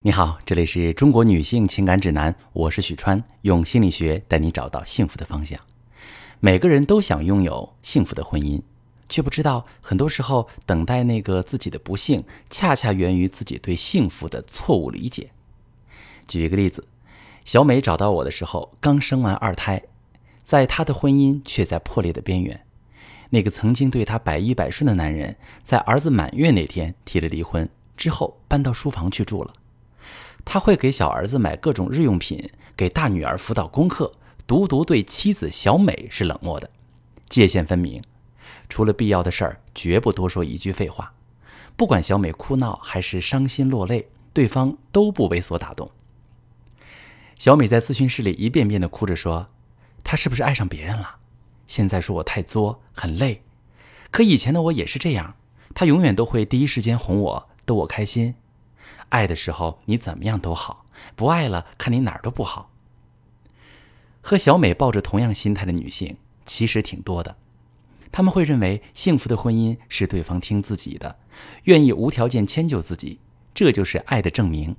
你好，这里是中国女性情感指南，我是许川，用心理学带你找到幸福的方向。每个人都想拥有幸福的婚姻，却不知道很多时候等待那个自己的不幸，恰恰源于自己对幸福的错误理解。举一个例子，小美找到我的时候，刚生完二胎，在她的婚姻却在破裂的边缘。那个曾经对她百依百顺的男人，在儿子满月那天提了离婚，之后搬到书房去住了。他会给小儿子买各种日用品，给大女儿辅导功课，独独对妻子小美是冷漠的，界限分明。除了必要的事儿，绝不多说一句废话。不管小美哭闹还是伤心落泪，对方都不为所打动。小美在咨询室里一遍遍地哭着说：“他是不是爱上别人了？现在说我太作，很累。可以前的我也是这样，他永远都会第一时间哄我，逗我开心。”爱的时候你怎么样都好，不爱了看你哪儿都不好。和小美抱着同样心态的女性其实挺多的，他们会认为幸福的婚姻是对方听自己的，愿意无条件迁就自己，这就是爱的证明。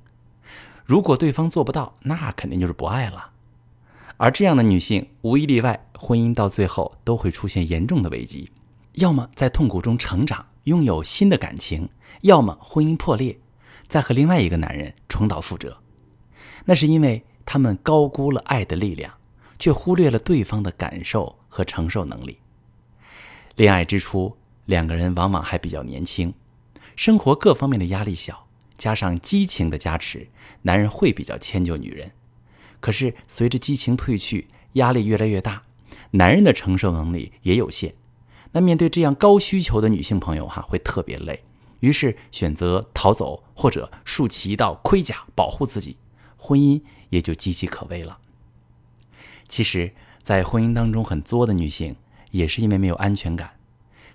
如果对方做不到，那肯定就是不爱了。而这样的女性无一例外，婚姻到最后都会出现严重的危机，要么在痛苦中成长，拥有新的感情，要么婚姻破裂。再和另外一个男人重蹈覆辙，那是因为他们高估了爱的力量，却忽略了对方的感受和承受能力。恋爱之初，两个人往往还比较年轻，生活各方面的压力小，加上激情的加持，男人会比较迁就女人。可是随着激情褪去，压力越来越大，男人的承受能力也有限。那面对这样高需求的女性朋友哈，会特别累。于是选择逃走，或者竖起一道盔甲保护自己，婚姻也就岌岌可危了。其实，在婚姻当中很作的女性，也是因为没有安全感。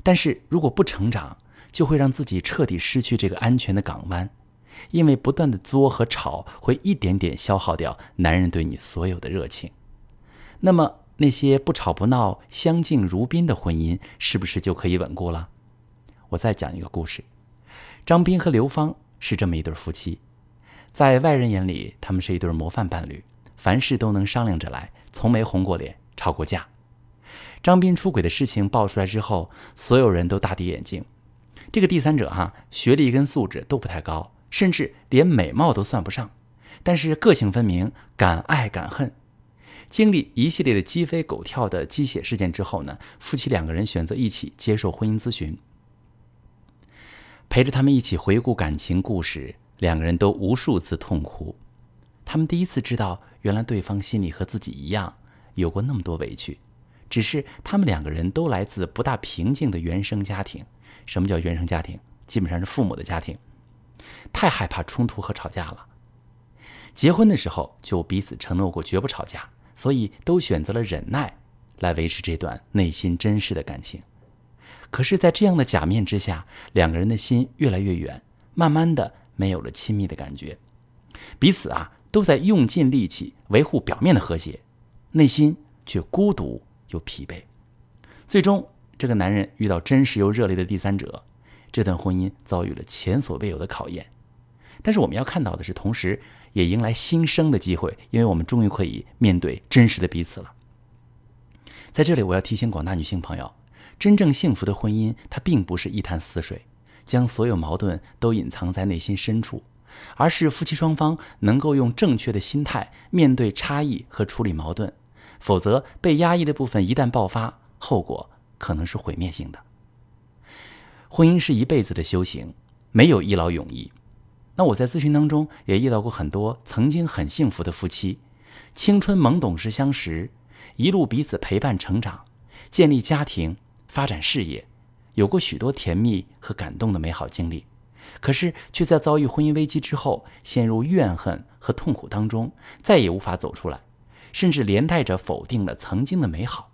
但是如果不成长，就会让自己彻底失去这个安全的港湾，因为不断的作和吵，会一点点消耗掉男人对你所有的热情。那么，那些不吵不闹、相敬如宾的婚姻，是不是就可以稳固了？我再讲一个故事。张斌和刘芳是这么一对夫妻，在外人眼里，他们是一对模范伴侣，凡事都能商量着来，从没红过脸、吵过架。张斌出轨的事情爆出来之后，所有人都大跌眼镜。这个第三者哈，学历跟素质都不太高，甚至连美貌都算不上，但是个性分明，敢爱敢恨。经历一系列的鸡飞狗跳的鸡血事件之后呢，夫妻两个人选择一起接受婚姻咨询。陪着他们一起回顾感情故事，两个人都无数次痛哭。他们第一次知道，原来对方心里和自己一样，有过那么多委屈。只是他们两个人都来自不大平静的原生家庭。什么叫原生家庭？基本上是父母的家庭。太害怕冲突和吵架了。结婚的时候就彼此承诺过绝不吵架，所以都选择了忍耐，来维持这段内心真实的感情。可是，在这样的假面之下，两个人的心越来越远，慢慢的没有了亲密的感觉，彼此啊都在用尽力气维护表面的和谐，内心却孤独又疲惫。最终，这个男人遇到真实又热烈的第三者，这段婚姻遭遇了前所未有的考验。但是，我们要看到的是，同时也迎来新生的机会，因为我们终于可以面对真实的彼此了。在这里，我要提醒广大女性朋友。真正幸福的婚姻，它并不是一潭死水，将所有矛盾都隐藏在内心深处，而是夫妻双方能够用正确的心态面对差异和处理矛盾。否则，被压抑的部分一旦爆发，后果可能是毁灭性的。婚姻是一辈子的修行，没有一劳永逸。那我在咨询当中也遇到过很多曾经很幸福的夫妻，青春懵懂时相识，一路彼此陪伴成长，建立家庭。发展事业，有过许多甜蜜和感动的美好经历，可是却在遭遇婚姻危机之后，陷入怨恨和痛苦当中，再也无法走出来，甚至连带着否定了曾经的美好。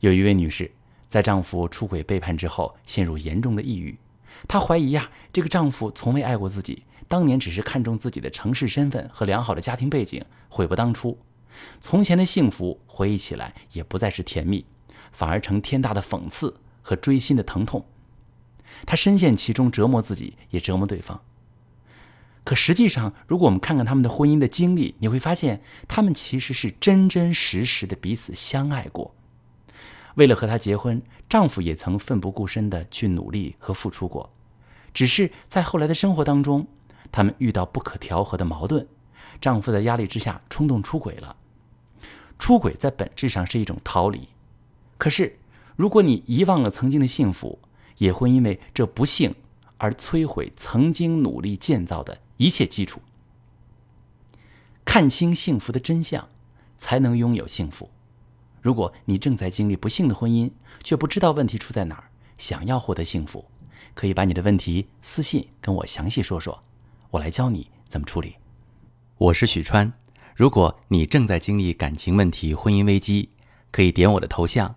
有一位女士在丈夫出轨背叛之后，陷入严重的抑郁，她怀疑呀，这个丈夫从未爱过自己，当年只是看中自己的城市身份和良好的家庭背景，悔不当初。从前的幸福回忆起来也不再是甜蜜。反而成天大的讽刺和锥心的疼痛，他深陷其中，折磨自己，也折磨对方。可实际上，如果我们看看他们的婚姻的经历，你会发现他们其实是真真实实的彼此相爱过。为了和她结婚，丈夫也曾奋不顾身的去努力和付出过。只是在后来的生活当中，他们遇到不可调和的矛盾，丈夫在压力之下冲动出轨了。出轨在本质上是一种逃离，可是如果你遗忘了曾经的幸福，也会因为这不幸而摧毁曾经努力建造的一切基础。看清幸福的真相，才能拥有幸福。如果你正在经历不幸的婚姻，却不知道问题出在哪儿，想要获得幸福，可以把你的问题私信跟我详细说说，我来教你怎么处理。我是许川，如果你正在经历感情问题、婚姻危机，可以点我的头像，